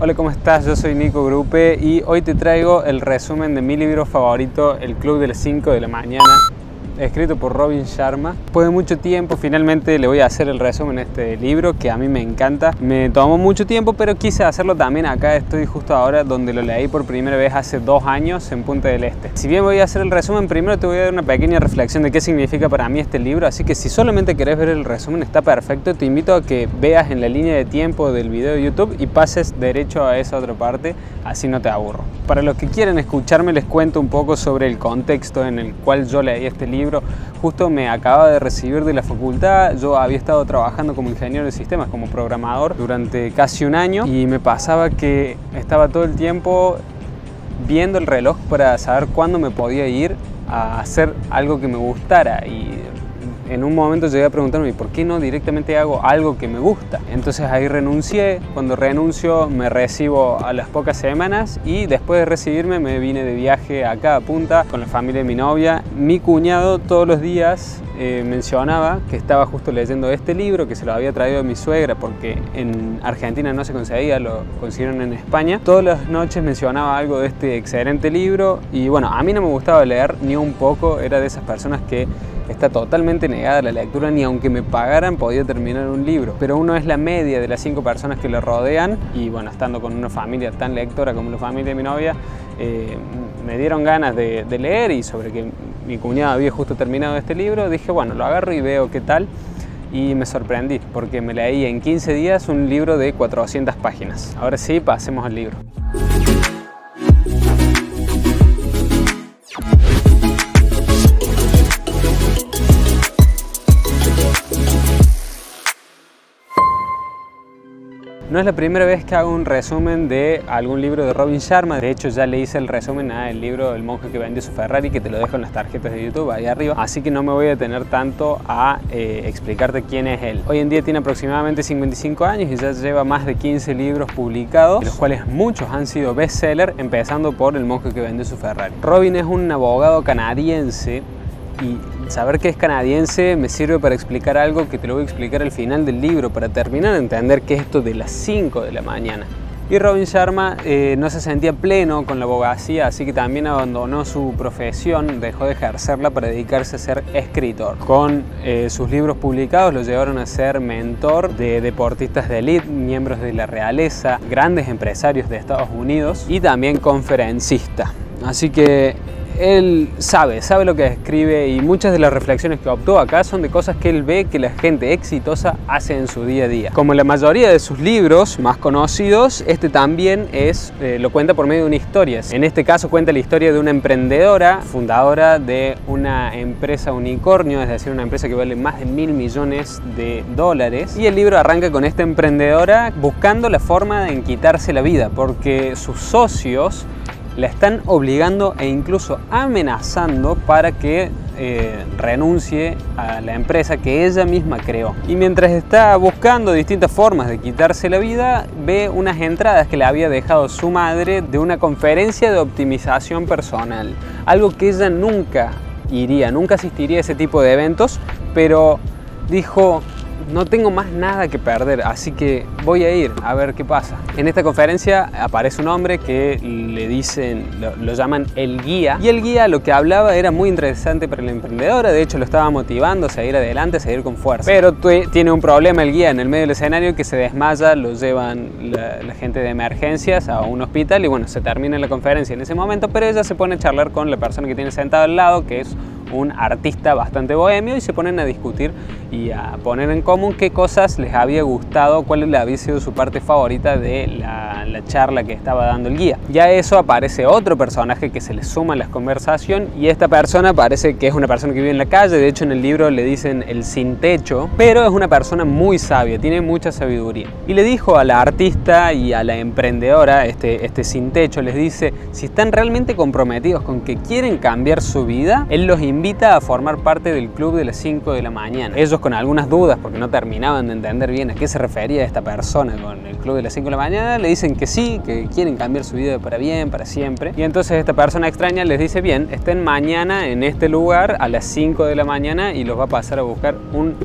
Hola, ¿cómo estás? Yo soy Nico Grupe y hoy te traigo el resumen de mi libro favorito, El Club de las 5 de la mañana escrito por Robin Sharma. Después de mucho tiempo, finalmente le voy a hacer el resumen de este libro que a mí me encanta. Me tomó mucho tiempo, pero quise hacerlo también acá. Estoy justo ahora donde lo leí por primera vez hace dos años en Punta del Este. Si bien voy a hacer el resumen, primero te voy a dar una pequeña reflexión de qué significa para mí este libro. Así que si solamente querés ver el resumen, está perfecto. Te invito a que veas en la línea de tiempo del video de YouTube y pases derecho a esa otra parte, así no te aburro. Para los que quieren escucharme, les cuento un poco sobre el contexto en el cual yo leí este libro Justo me acababa de recibir de la facultad, yo había estado trabajando como ingeniero de sistemas, como programador durante casi un año y me pasaba que estaba todo el tiempo viendo el reloj para saber cuándo me podía ir a hacer algo que me gustara y en un momento llegué a preguntarme por qué no directamente hago algo que me gusta. Entonces ahí renuncié, cuando renuncio me recibo a las pocas semanas y después de recibirme me vine de viaje acá a Punta con la familia de mi novia. Mi cuñado todos los días eh, mencionaba que estaba justo leyendo este libro, que se lo había traído mi suegra porque en Argentina no se conseguía, lo consiguieron en España. Todas las noches mencionaba algo de este excelente libro y bueno, a mí no me gustaba leer ni un poco, era de esas personas que está totalmente negada la lectura, ni aunque me pagaran podía terminar un libro. Pero uno es la media de las cinco personas que lo rodean y bueno, estando con una familia tan lectora como la familia de mi novia, eh, me dieron ganas de, de leer y sobre que mi cuñado había justo terminado este libro, dije bueno, lo agarro y veo qué tal y me sorprendí porque me leí en 15 días un libro de 400 páginas. Ahora sí, pasemos al libro. No es la primera vez que hago un resumen de algún libro de Robin Sharma. De hecho, ya le hice el resumen al libro El monje que vendió su Ferrari, que te lo dejo en las tarjetas de YouTube ahí arriba. Así que no me voy a detener tanto a eh, explicarte quién es él. Hoy en día tiene aproximadamente 55 años y ya lleva más de 15 libros publicados, de los cuales muchos han sido bestseller, empezando por El monje que vendió su Ferrari. Robin es un abogado canadiense y saber que es canadiense me sirve para explicar algo que te lo voy a explicar al final del libro, para terminar de entender qué es esto de las 5 de la mañana. Y Robin Sharma eh, no se sentía pleno con la abogacía, así que también abandonó su profesión, dejó de ejercerla para dedicarse a ser escritor. Con eh, sus libros publicados lo llevaron a ser mentor de deportistas de élite, miembros de la realeza, grandes empresarios de Estados Unidos y también conferencista. Así que él sabe, sabe lo que escribe y muchas de las reflexiones que optó acá son de cosas que él ve que la gente exitosa hace en su día a día. Como la mayoría de sus libros más conocidos, este también es, eh, lo cuenta por medio de una historia. En este caso cuenta la historia de una emprendedora, fundadora de una empresa unicornio, es decir, una empresa que vale más de mil millones de dólares. Y el libro arranca con esta emprendedora buscando la forma de quitarse la vida, porque sus socios la están obligando e incluso amenazando para que eh, renuncie a la empresa que ella misma creó. Y mientras está buscando distintas formas de quitarse la vida, ve unas entradas que le había dejado su madre de una conferencia de optimización personal. Algo que ella nunca iría, nunca asistiría a ese tipo de eventos, pero dijo, no tengo más nada que perder, así que voy a ir a ver qué pasa. En esta conferencia aparece un hombre que le dicen, lo, llaman el guía, y el guía lo que hablaba era muy interesante para la emprendedora, de hecho lo estaba motivando a seguir adelante, a seguir con fuerza. Pero tiene un problema el guía en el medio del escenario que se desmaya, lo llevan la, la gente de emergencias a un hospital y bueno, se termina la conferencia en ese momento, pero ella se pone a charlar con la persona que tiene sentado al lado, que es un artista bastante bohemio y se ponen a discutir y a poner en común qué cosas les había gustado, cuál le había sido su parte favorita de la, la charla que estaba dando el guía. Ya eso aparece otro personaje que se le suma a la conversación y esta persona parece que es una persona que vive en la calle, de hecho en el libro le dicen el sin techo, pero es una persona muy sabia, tiene mucha sabiduría. Y le dijo a la artista y a la emprendedora, este, este sin techo, les dice, si están realmente comprometidos con que quieren cambiar su vida, él los invita invita a formar parte del club de las 5 de la mañana. Ellos con algunas dudas, porque no terminaban de entender bien a qué se refería esta persona con el club de las 5 de la mañana, le dicen que sí, que quieren cambiar su vida para bien, para siempre. Y entonces esta persona extraña les dice, bien, estén mañana en este lugar a las 5 de la mañana y los va a pasar a buscar un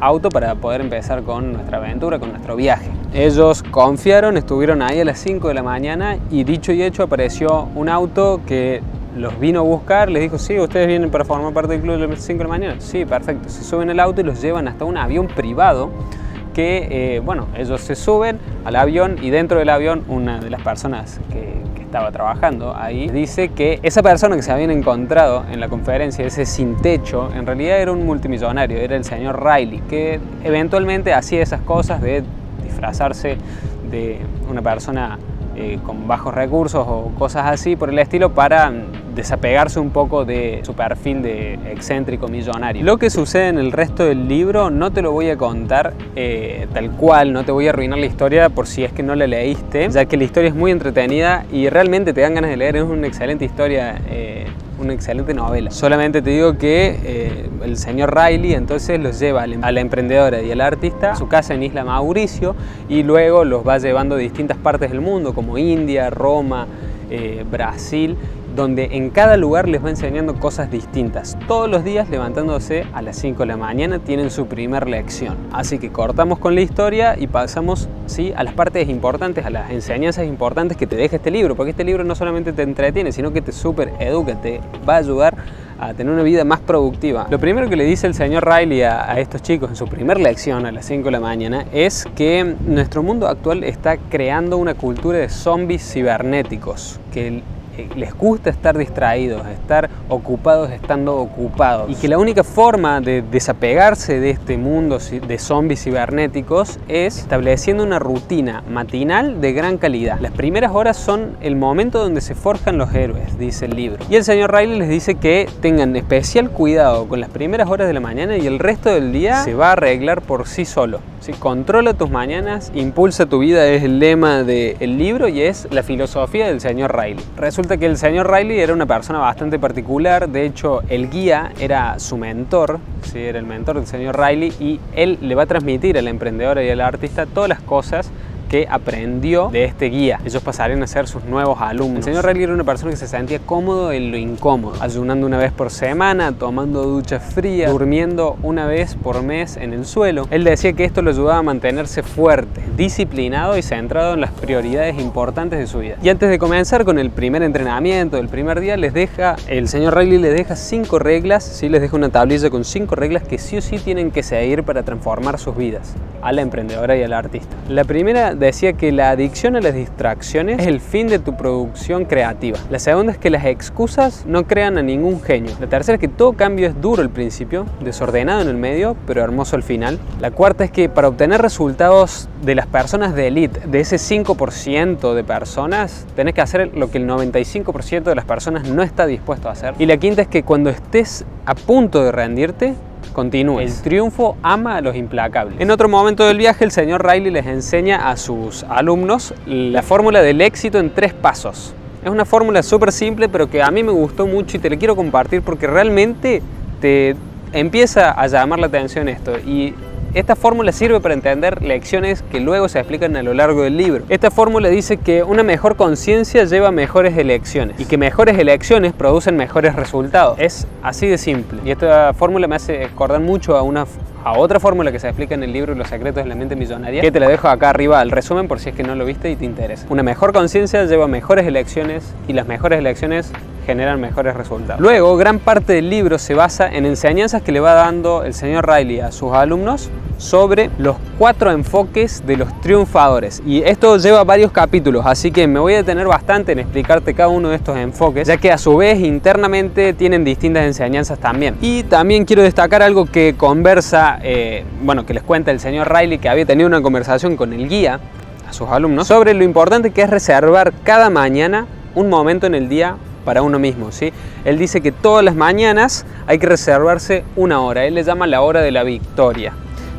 auto para poder empezar con nuestra aventura, con nuestro viaje. ellos confiaron, estuvieron ahí a las 5 de la mañana y dicho y hecho apareció un auto que los vino a buscar, les dijo, sí, ustedes vienen para formar parte del club de las 5 de la mañana. Sí, perfecto. Se suben al auto y los llevan hasta un avión privado que, eh, bueno, ellos se suben al avión y dentro del avión una de las personas que, estaba trabajando ahí dice que esa persona que se habían encontrado en la conferencia, ese sin techo, en realidad era un multimillonario, era el señor Riley, que eventualmente hacía esas cosas de disfrazarse de una persona eh, con bajos recursos o cosas así por el estilo para desapegarse un poco de su perfil de excéntrico millonario. Lo que sucede en el resto del libro no te lo voy a contar eh, tal cual, no te voy a arruinar la historia por si es que no la leíste, ya que la historia es muy entretenida y realmente te dan ganas de leer, es una excelente historia. Eh, una excelente novela. Solamente te digo que eh, el señor Riley entonces los lleva a la emprendedora y al artista a su casa en Isla Mauricio y luego los va llevando a distintas partes del mundo como India, Roma, Brasil donde en cada lugar les va enseñando cosas distintas. Todos los días levantándose a las 5 de la mañana tienen su primer lección. Así que cortamos con la historia y pasamos ¿sí? a las partes importantes, a las enseñanzas importantes que te deja este libro, porque este libro no solamente te entretiene, sino que te super educa, te va a ayudar a tener una vida más productiva. Lo primero que le dice el señor Riley a, estos chicos en su primer lección a las 5 de la mañana es que nuestro mundo actual está creando una cultura de zombies cibernéticos, que les gusta estar distraídos, estar ocupados estando ocupados. Y que la única forma de desapegarse de este mundo de zombies cibernéticos es estableciendo una rutina matinal de gran calidad. Las primeras horas son el momento donde se forjan los héroes, dice el libro. Y el señor Riley les dice que tengan especial cuidado con las primeras horas de la mañana y el resto del día se va a arreglar por sí solo. Si Controla tus mañanas, impulsa tu vida es el lema del libro y es la filosofía del señor Riley. Resulta que el señor Riley era una persona bastante particular, de hecho el guía era su mentor, ¿sí? era el mentor del señor Riley y él le va a transmitir a la emprendedora y al artista todas las cosas que aprendió de este guía. Ellos pasarían a ser sus nuevos alumnos. El señor Riley era una persona que se sentía cómodo en lo incómodo, ayunando una vez por semana, tomando duchas frías, durmiendo una vez por mes en el suelo. Él decía que esto lo ayudaba a mantenerse fuerte, disciplinado y centrado en las prioridades importantes de su vida. Y antes de comenzar con el primer entrenamiento del primer día, les deja, el señor Riley les deja cinco reglas, ¿sí? les deja una tablilla con cinco reglas que sí o sí tienen que seguir para transformar sus vidas, a la emprendedora y al artista. La primera decía que la adicción a las distracciones es el fin de tu producción creativa. La segunda es que las excusas no crean a ningún genio. La tercera es que todo cambio es duro al principio, desordenado en el medio, pero hermoso al final. La cuarta es que para obtener resultados de las personas de elite, de ese 5% de personas, tenés que hacer lo que el 95% de las personas no está dispuesto a hacer. Y la quinta es que cuando estés a punto de rendirte, continúes. El triunfo ama a los implacables. En otro momento del viaje, el señor Riley les enseña a sus alumnos la fórmula del éxito en tres pasos. Es una fórmula súper simple, pero que a mí me gustó mucho y te la quiero compartir porque realmente te empieza a llamar la atención esto. Y esta fórmula sirve para entender lecciones que luego se explican a lo largo del libro. Esta fórmula dice que una mejor conciencia lleva mejores elecciones y que mejores elecciones producen mejores resultados. Es así de simple. Y esta fórmula me hace acordar mucho a una a otra fórmula que se explica en el libro Los secretos de la mente millonaria, que te la dejo acá arriba al resumen por si es que no lo viste y te interesa. Una mejor conciencia lleva mejores elecciones y las mejores elecciones generan mejores resultados. Luego, gran parte del libro se basa en enseñanzas que le va dando el señor Riley a sus alumnos sobre los cuatro enfoques de los triunfadores. Y esto lleva varios capítulos, así que me voy a detener bastante en explicarte cada uno de estos enfoques, ya que a su vez internamente tienen distintas enseñanzas también. Y también quiero destacar algo que conversa, eh, bueno, que les cuenta el señor Riley, que había tenido una conversación con el guía a sus alumnos sobre lo importante que es reservar cada mañana un momento en el día para uno mismo. ¿sí? Él dice que todas las mañanas hay que reservarse una hora. Él le llama la hora de la victoria.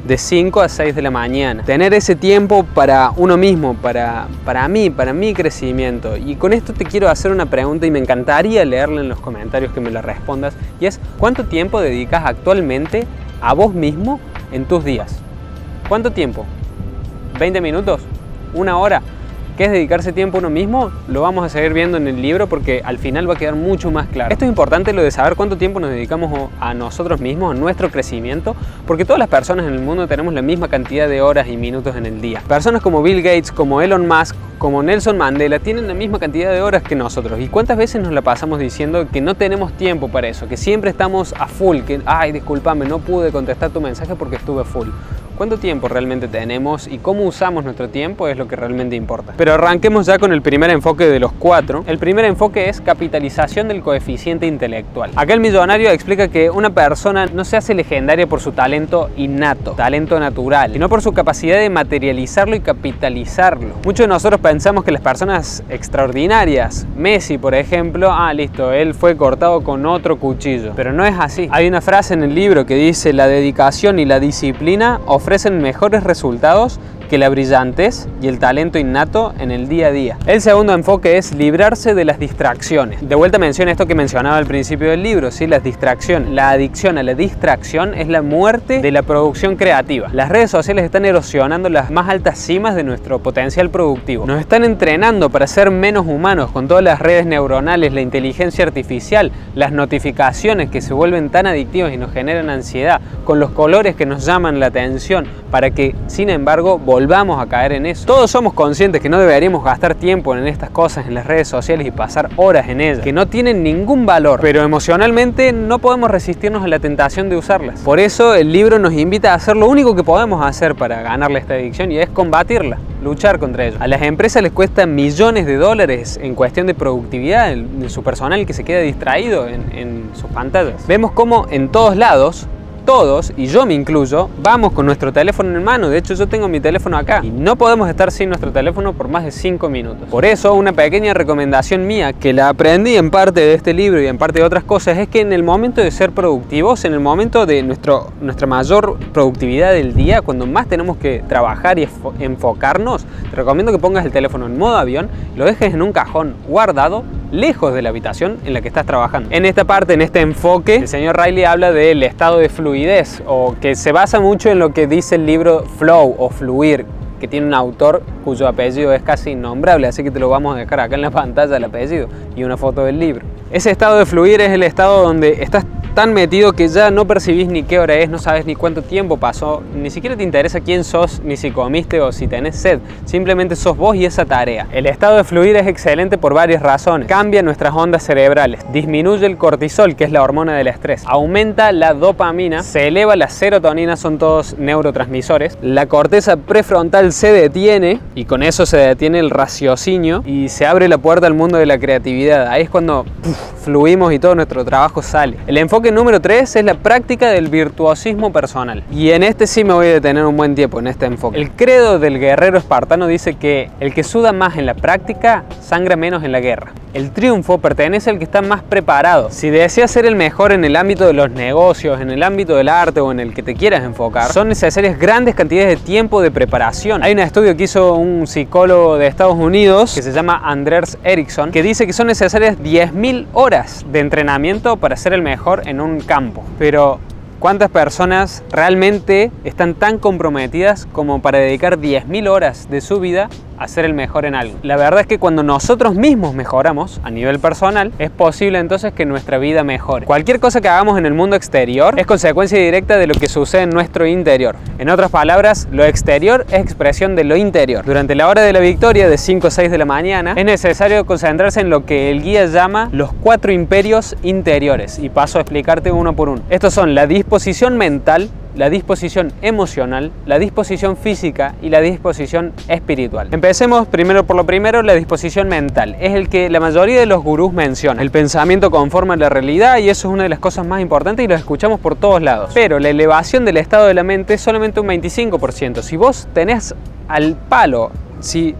De 5 a 6 de la mañana. Tener ese tiempo para uno mismo, para, para mí, para mi crecimiento. Y con esto te quiero hacer una pregunta y me encantaría leerla en los comentarios que me la respondas. Y es, ¿cuánto tiempo dedicas actualmente a vos mismo en tus días? ¿Cuánto tiempo? ¿20 minutos? ¿Una hora? Qué es dedicarse tiempo a uno mismo, lo vamos a seguir viendo en el libro porque al final va a quedar mucho más claro. Esto es importante lo de saber cuánto tiempo nos dedicamos a nosotros mismos, a nuestro crecimiento, porque todas las personas en el mundo tenemos la misma cantidad de horas y minutos en el día. Personas como Bill Gates, como Elon Musk, como Nelson Mandela tienen la misma cantidad de horas que nosotros. ¿Y cuántas veces nos la pasamos diciendo que no tenemos tiempo para eso? Que siempre estamos a full, que, ay, discúlpame, no pude contestar tu mensaje porque estuve full cuánto tiempo realmente tenemos y cómo usamos nuestro tiempo es lo que realmente importa. Pero arranquemos ya con el primer enfoque de los cuatro. El primer enfoque es capitalización del coeficiente intelectual. Acá el millonario explica que una persona no se hace legendaria por su talento innato, talento natural, sino por su capacidad de materializarlo y capitalizarlo. Muchos de nosotros pensamos que las personas extraordinarias, Messi por ejemplo, ah listo, él fue cortado con otro cuchillo, pero no es así. Hay una frase en el libro que dice la dedicación y la disciplina ofrecen mejores resultados que la brillantez y el talento innato en el día a día. El segundo enfoque es librarse de las distracciones. De vuelta menciono esto que mencionaba al principio del libro, ¿sí? las distracciones. La adicción a la distracción es la muerte de la producción creativa. Las redes sociales están erosionando las más altas cimas de nuestro potencial productivo. Nos están entrenando para ser menos humanos con todas las redes neuronales, la inteligencia artificial, las notificaciones que se vuelven tan adictivas y nos generan ansiedad, con los colores que nos llaman la atención, para que, sin embargo, volvamos volvamos a caer en eso. Todos somos conscientes que no deberíamos gastar tiempo en estas cosas, en las redes sociales y pasar horas en ellas, que no tienen ningún valor, pero emocionalmente no podemos resistirnos a la tentación de usarlas. Por eso el libro nos invita a hacer lo único que podemos hacer para ganarle esta adicción y es combatirla luchar contra ello. A las empresas les cuesta millones de dólares en cuestión de productividad de su personal que se queda distraído en, en sus pantallas. Vemos como en todos lados todos, y yo me incluyo, vamos con nuestro teléfono en mano. De hecho, yo tengo mi teléfono acá y no podemos estar sin nuestro teléfono por más de 5 minutos. Por eso, una pequeña recomendación mía que la aprendí en parte de este libro y en parte de otras cosas es que en el momento de ser productivos, en el momento de nuestro, nuestra mayor productividad del día, cuando más tenemos que trabajar y enfocarnos, te recomiendo que pongas el teléfono en modo avión, lo dejes en un cajón guardado lejos de la habitación en la que estás trabajando. En esta parte, en este enfoque, el señor Riley habla del estado de fluidez o que se basa mucho en lo que dice el libro Flow o Fluir, que tiene un autor cuyo apellido es casi innombrable, así que te lo vamos a dejar acá en la pantalla el apellido y una foto del libro. Ese estado de fluir es el estado donde estás tan metido que ya no percibís ni qué hora es, no sabes ni cuánto tiempo pasó, ni siquiera te interesa quién sos, ni si comiste o si tenés sed, simplemente sos vos y esa tarea. El estado de fluir es excelente por varias razones. Cambia nuestras ondas cerebrales, disminuye el cortisol, que es la hormona del estrés, aumenta la dopamina, se eleva la serotonina, son todos neurotransmisores, la corteza prefrontal se detiene y con eso se detiene el raciocinio y se abre la puerta al mundo de la creatividad. Ahí es cuando fluimos y todo nuestro trabajo sale. El enfoque número 3 es la práctica del virtuosismo personal. Y en este sí me voy a detener un buen tiempo, en este enfoque. El credo del guerrero espartano dice que el que suda más en la práctica, sangra menos en la guerra. El triunfo pertenece al que está más preparado. Si deseas ser el mejor en el ámbito de los negocios, en el ámbito del arte o en el que te quieras enfocar, son necesarias grandes cantidades de tiempo de preparación. Hay un estudio que hizo un psicólogo de Estados Unidos que se llama Anders Ericsson que dice que son necesarias 10.000 horas de entrenamiento para ser el mejor en un campo. Pero ¿Cuántas personas realmente están tan comprometidas como para dedicar 10.000 horas de su vida a ser el mejor en algo? La verdad es que cuando nosotros mismos mejoramos a nivel personal, es posible entonces que nuestra vida mejore. Cualquier cosa que hagamos en el mundo exterior es consecuencia directa de lo que sucede en nuestro interior. En otras palabras, lo exterior es expresión de lo interior. Durante la hora de la victoria de 5 o 6 de la mañana, es necesario concentrarse en lo que el guía llama los cuatro imperios interiores. Y paso a explicarte uno por uno. Estos son la disposición mental, la disposición emocional, la disposición física y la disposición espiritual. Empecemos primero por lo primero, la disposición mental. Es el que la mayoría de los gurús mencionan. El pensamiento conforma la realidad y eso es una de las cosas más importantes y lo escuchamos por todos lados. Pero la elevación del estado de la mente es solamente un 25%. Si vos tenés al palo, si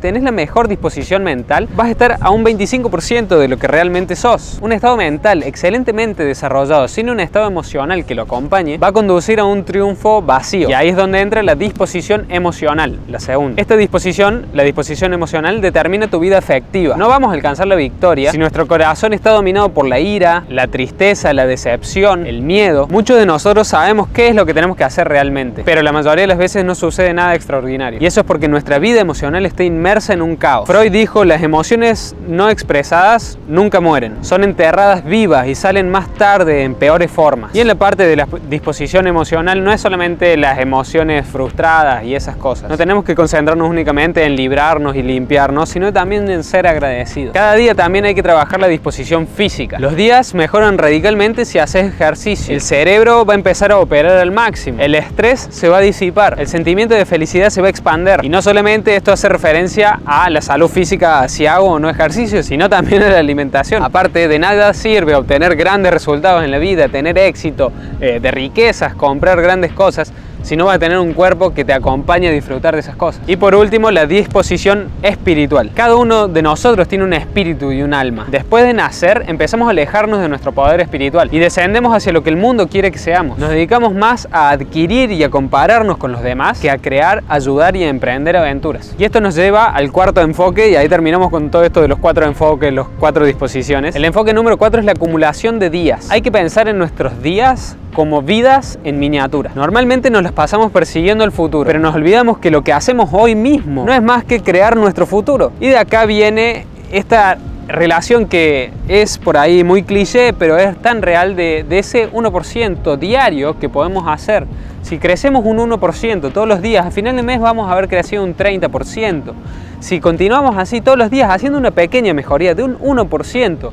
tenés la mejor disposición mental, vas a estar a un 25% de lo que realmente sos. Un estado mental excelentemente desarrollado sin un estado emocional que lo acompañe va a conducir a un triunfo vacío. Y ahí es donde entra la disposición emocional, la segunda. Esta disposición, la disposición emocional, determina tu vida afectiva. No vamos a alcanzar la victoria si nuestro corazón está dominado por la ira, la tristeza, la decepción, el miedo. Muchos de nosotros sabemos qué es lo que tenemos que hacer realmente, pero la mayoría de las veces no sucede nada extraordinario. Y eso es porque nuestra vida emocional está inmersa en un caos. Freud dijo, las emociones no expresadas nunca mueren, son enterradas vivas y salen más tarde en peores formas. Y en la parte de la disposición emocional no es solamente las emociones frustradas y esas cosas. No tenemos que concentrarnos únicamente en librarnos y limpiarnos, sino también en ser agradecidos. Cada día también hay que trabajar la disposición física. Los días mejoran radicalmente si haces ejercicio. El cerebro va a empezar a operar al máximo. El estrés se va a disipar. El sentimiento de felicidad se va a expander. Y no solamente esto hace referencia a la salud física si hago o no ejercicio, sino también a la alimentación. Aparte, de nada sirve obtener grandes resultados en la vida, tener éxito, eh, de riquezas, comprar grandes cosas, si no va a tener un cuerpo que te acompañe a disfrutar de esas cosas. Y por último, la disposición espiritual. Cada uno de nosotros tiene un espíritu y un alma. Después de nacer, empezamos a alejarnos de nuestro poder espiritual y descendemos hacia lo que el mundo quiere que seamos. Nos dedicamos más a adquirir y a compararnos con los demás que a crear, ayudar y a emprender aventuras. Y esto nos lleva al cuarto enfoque y ahí terminamos con todo esto de los cuatro enfoques, los cuatro disposiciones. El enfoque número cuatro es la acumulación de días. Hay que pensar en nuestros días como vidas en miniatura. Normalmente nos pasamos persiguiendo el futuro, pero nos olvidamos que lo que hacemos hoy mismo no es más que crear nuestro futuro. Y de acá viene esta relación que es por ahí muy cliché, pero es tan real de, ese 1% diario que podemos hacer. Si crecemos un 1% todos los días, al final del mes vamos a haber crecido un 30%. Si continuamos así todos los días haciendo una pequeña mejoría de un 1%,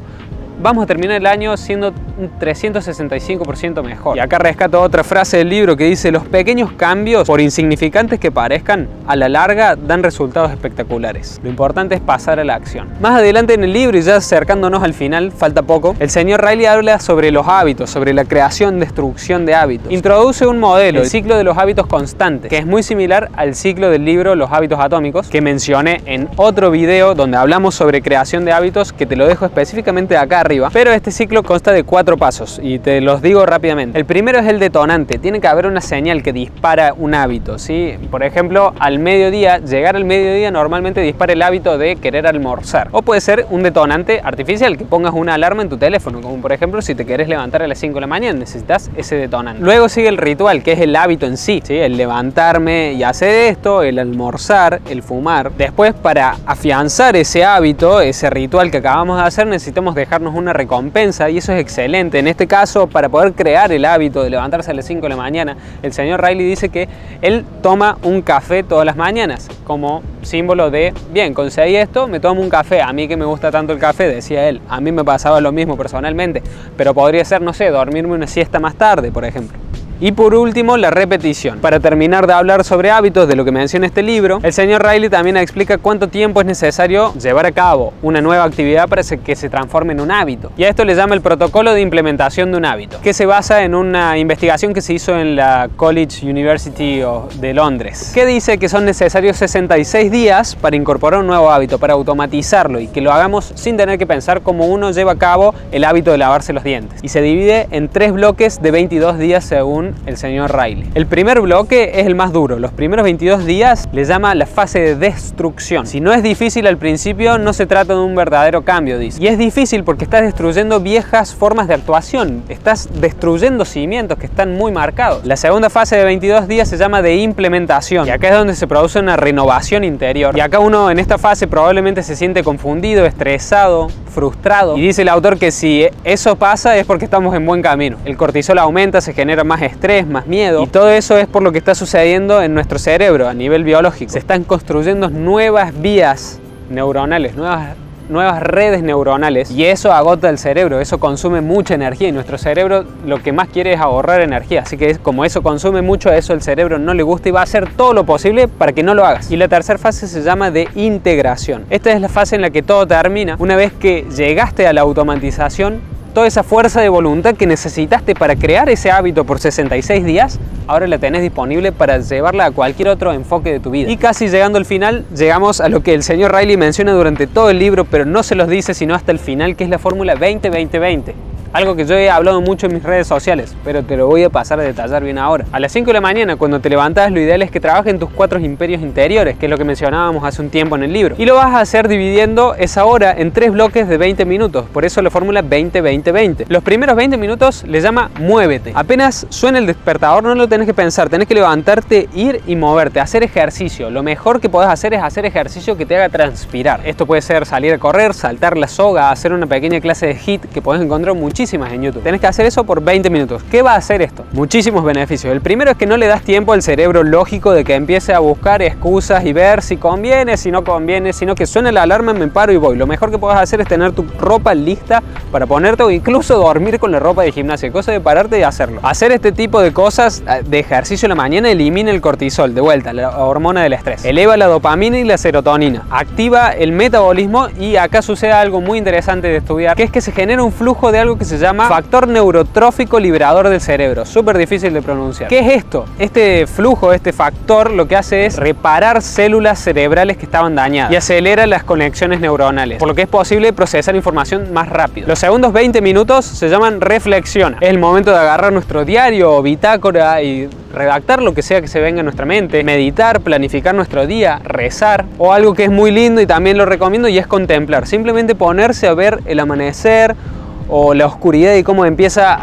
vamos a terminar el año siendo un 365% mejor. Y acá rescato otra frase del libro que dice, los pequeños cambios, por insignificantes que parezcan, a la larga dan resultados espectaculares. Lo importante es pasar a la acción. Más adelante en el libro y ya acercándonos al final, falta poco, el señor Riley habla sobre los hábitos, sobre la creación, destrucción de hábitos. Introduce un modelo, el ciclo de los hábitos constantes, que es muy similar al ciclo del libro Los hábitos atómicos, que mencioné en otro video donde hablamos sobre creación de hábitos, que te lo dejo específicamente acá Pero este ciclo consta de cuatro pasos y te los digo rápidamente. El primero es el detonante. Tiene que haber una señal que dispara un hábito. ¿sí? Por ejemplo, al mediodía, llegar al mediodía normalmente dispara el hábito de querer almorzar. O puede ser un detonante artificial, que pongas una alarma en tu teléfono, como por ejemplo si te querés levantar a las 5 de la mañana, necesitas ese detonante. Luego sigue el ritual, que es el hábito en sí, ¿sí? el levantarme y hacer esto, el almorzar, el fumar. Después, para afianzar ese hábito, ese ritual que acabamos de hacer, necesitamos dejarnos una recompensa y eso es excelente. En este caso, para poder crear el hábito de levantarse a las 5 de la mañana, el señor Riley dice que él toma un café todas las mañanas como símbolo de, bien, conseguí esto, me tomo un café. A mí que me gusta tanto el café, decía él. A mí me pasaba lo mismo personalmente, pero podría ser, no sé, dormirme una siesta más tarde, por ejemplo. Y por último, la repetición. Para terminar de hablar sobre hábitos de lo que menciona este libro, el señor Riley también explica cuánto tiempo es necesario llevar a cabo una nueva actividad para que se transforme en un hábito. Y a esto le llama el protocolo de implementación de un hábito, que se basa en una investigación que se hizo en la College University de Londres, que dice que son necesarios 66 días para incorporar un nuevo hábito, para automatizarlo y que lo hagamos sin tener que pensar cómo uno lleva a cabo el hábito de lavarse los dientes. Y se divide en tres bloques de 22 días según el señor Riley. El primer bloque es el más duro. Los primeros 22 días le llama la fase de destrucción. Si no es difícil al principio, no se trata de un verdadero cambio, dice. Y es difícil porque estás destruyendo viejas formas de actuación. Estás destruyendo cimientos que están muy marcados. La segunda fase de 22 días se llama de implementación. Y acá es donde se produce una renovación interior. Y acá uno en esta fase probablemente se siente confundido, estresado, frustrado. Y dice el autor que si eso pasa es porque estamos en buen camino. El cortisol aumenta, se genera más estrés, más miedo. Y todo eso es por lo que está sucediendo en nuestro cerebro a nivel biológico. Se están construyendo nuevas vías neuronales, nuevas nuevas redes neuronales y eso agota el cerebro, eso consume mucha energía y nuestro cerebro lo que más quiere es ahorrar energía, así que como eso consume mucho, eso el cerebro no le gusta y va a hacer todo lo posible para que no lo hagas. Y la tercera fase se llama de integración. Esta es la fase en la que todo termina. Una vez que llegaste a la automatización, toda esa fuerza de voluntad que necesitaste para crear ese hábito por 66 días, ahora la tenés disponible para llevarla a cualquier otro enfoque de tu vida. Y casi llegando al final, llegamos a lo que el señor Riley menciona durante todo el libro, pero no se los dice sino hasta el final, que es la fórmula 20-20-20. Algo que yo he hablado mucho en mis redes sociales, pero te lo voy a pasar a detallar bien ahora. A las 5 de la mañana, cuando te levantas, lo ideal es que trabajes en tus cuatro imperios interiores, que es lo que mencionábamos hace un tiempo en el libro. Y lo vas a hacer dividiendo esa hora en tres bloques de 20 minutos. Por eso la fórmula 20-20-20. Los primeros 20 minutos le llama muévete. Apenas suena el despertador, no lo tenés que pensar, tenés que levantarte, ir y moverte, hacer ejercicio. Lo mejor que podés hacer es hacer ejercicio que te haga transpirar. Esto puede ser salir a correr, saltar la soga, hacer una pequeña clase de hit que podés encontrar en YouTube. Tenés que hacer eso por 20 minutos. ¿Qué va a hacer esto? Muchísimos beneficios. El primero es que no le das tiempo al cerebro lógico de que empiece a buscar excusas y ver si conviene, si no conviene, sino que suena la alarma, me paro y voy. Lo mejor que puedes hacer es tener tu ropa lista para ponerte o incluso dormir con la ropa de gimnasia, cosa de pararte y hacerlo. Hacer este tipo de cosas eh, de ejercicio en la mañana elimina el cortisol, de vuelta, la hormona del estrés. Eleva la dopamina y la serotonina. Activa el metabolismo y acá sucede algo muy interesante de estudiar, que es que se genera un flujo de algo que se llama factor neurotrófico liberador del cerebro. Súper difícil de pronunciar. ¿Qué es esto? Este flujo, este factor, lo que hace es reparar células cerebrales que estaban dañadas y acelera las conexiones neuronales, por lo que es posible procesar información más rápido. Los segundos 20 minutos se llaman reflexión. Es el momento de agarrar nuestro diario o bitácora y redactar lo que sea que se venga a nuestra mente, meditar, planificar nuestro día, rezar o algo que es muy lindo y también lo recomiendo y es contemplar. Simplemente ponerse a ver el amanecer o la oscuridad y cómo empieza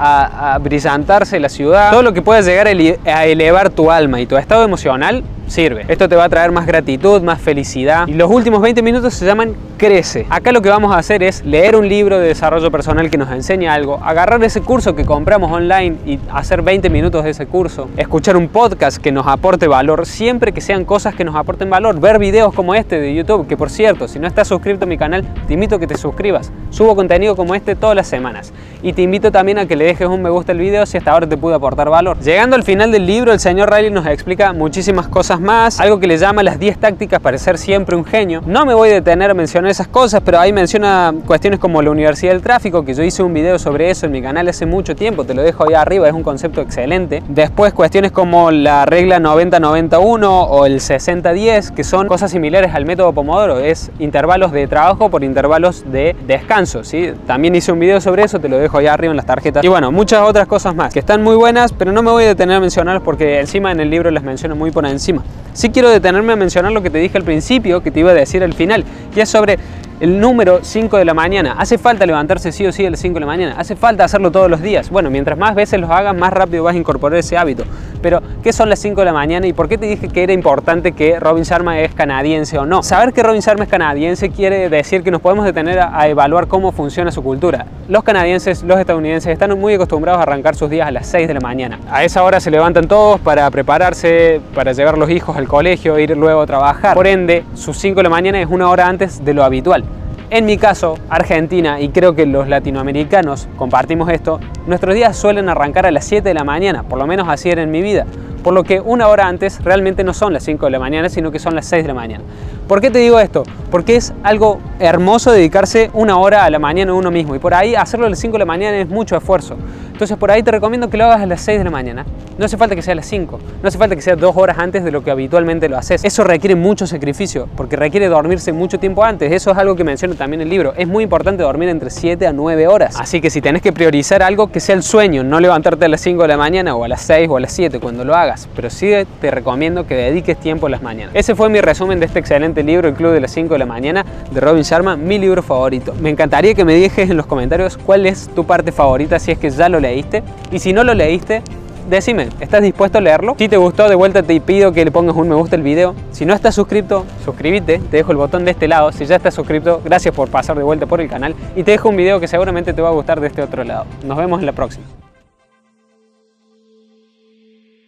a, brillantarse la ciudad, todo lo que pueda llegar a elevar tu alma y tu estado emocional sirve. Esto te va a traer más gratitud, más felicidad. Y los últimos 20 minutos se llaman Crece. Acá lo que vamos a hacer es leer un libro de desarrollo personal que nos enseña algo, agarrar ese curso que compramos online y hacer 20 minutos de ese curso, escuchar un podcast que nos aporte valor, siempre que sean cosas que nos aporten valor, ver videos como este de YouTube, que por cierto, si no estás suscrito a mi canal, te invito a que te suscribas. Subo contenido como este todas las semanas. Y te invito también a que le dejes un me gusta al video si hasta ahora te pude aportar valor. Llegando al final del libro, el señor Riley nos explica muchísimas cosas más, algo que le llama las 10 tácticas para ser siempre un genio. No me voy a detener a mencionar esas cosas, pero ahí menciona cuestiones como la Universidad del Tráfico, que yo hice un video sobre eso en mi canal hace mucho tiempo, te lo dejo ahí arriba, es un concepto excelente. Después cuestiones como la regla 90-91 o el 60-10, que son cosas similares al método Pomodoro, es intervalos de trabajo por intervalos de descanso, ¿sí? También hice un video sobre eso, te lo dejo ahí arriba en las tarjetas. Y bueno, muchas otras cosas más, que están muy buenas, pero no me voy a detener a mencionarlas porque encima en el libro las menciono muy por encima. Sí quiero detenerme a mencionar lo que te dije al principio, que te iba a decir al final, y es sobre el número 5 de la mañana. ¿Hace falta levantarse sí o sí a las 5 de la mañana? ¿Hace falta hacerlo todos los días? Bueno, mientras más veces lo hagas, más rápido vas a incorporar ese hábito. Pero, ¿qué son las 5 de la mañana y por qué te dije que era importante que Robin Sharma es canadiense o no? Saber que Robin Sharma es canadiense quiere decir que nos podemos detener a, evaluar cómo funciona su cultura. Los canadienses, los estadounidenses están muy acostumbrados a arrancar sus días a las 6 de la mañana. A esa hora se levantan todos para prepararse, para llevar los hijos al colegio, ir luego a trabajar. Por ende, sus 5 de la mañana es una hora antes de lo habitual. En mi caso, Argentina, y creo que los latinoamericanos compartimos esto, nuestros días suelen arrancar a las 7 de la mañana, por lo menos así era en mi vida. Por lo que una hora antes realmente no son las 5 de la mañana, sino que son las 6 de la mañana. ¿Por qué te digo esto? Porque es algo hermoso dedicarse una hora a la mañana a uno mismo y por ahí hacerlo a las 5 de la mañana es mucho esfuerzo. Entonces por ahí te recomiendo que lo hagas a las 6 de la mañana. No hace falta que sea a las 5, no hace falta que sea dos horas antes de lo que habitualmente lo haces. Eso requiere mucho sacrificio porque requiere dormirse mucho tiempo antes. Eso es algo que menciona también el libro. Es muy importante dormir entre 7 a 9 horas. Así que si tenés que priorizar algo que sea el sueño, no levantarte a las 5 de la mañana o a las 6 o a las 7 cuando lo hagas, pero sí te recomiendo que dediques tiempo a las mañanas. Ese fue mi resumen de este excelente libro, El Club de las 5 de la mañana, de Robin Sharma, mi libro favorito. Me encantaría que me dejes en los comentarios cuál es tu parte favorita si es que ya lo leíste. Y si no lo leíste, decime, ¿estás dispuesto a leerlo? Si te gustó, de vuelta te pido que le pongas un me gusta al video. Si no estás suscrito, suscríbete, te dejo el botón de este lado. Si ya estás suscrito, gracias por pasar de vuelta por el canal. Y te dejo un video que seguramente te va a gustar de este otro lado. Nos vemos en la próxima.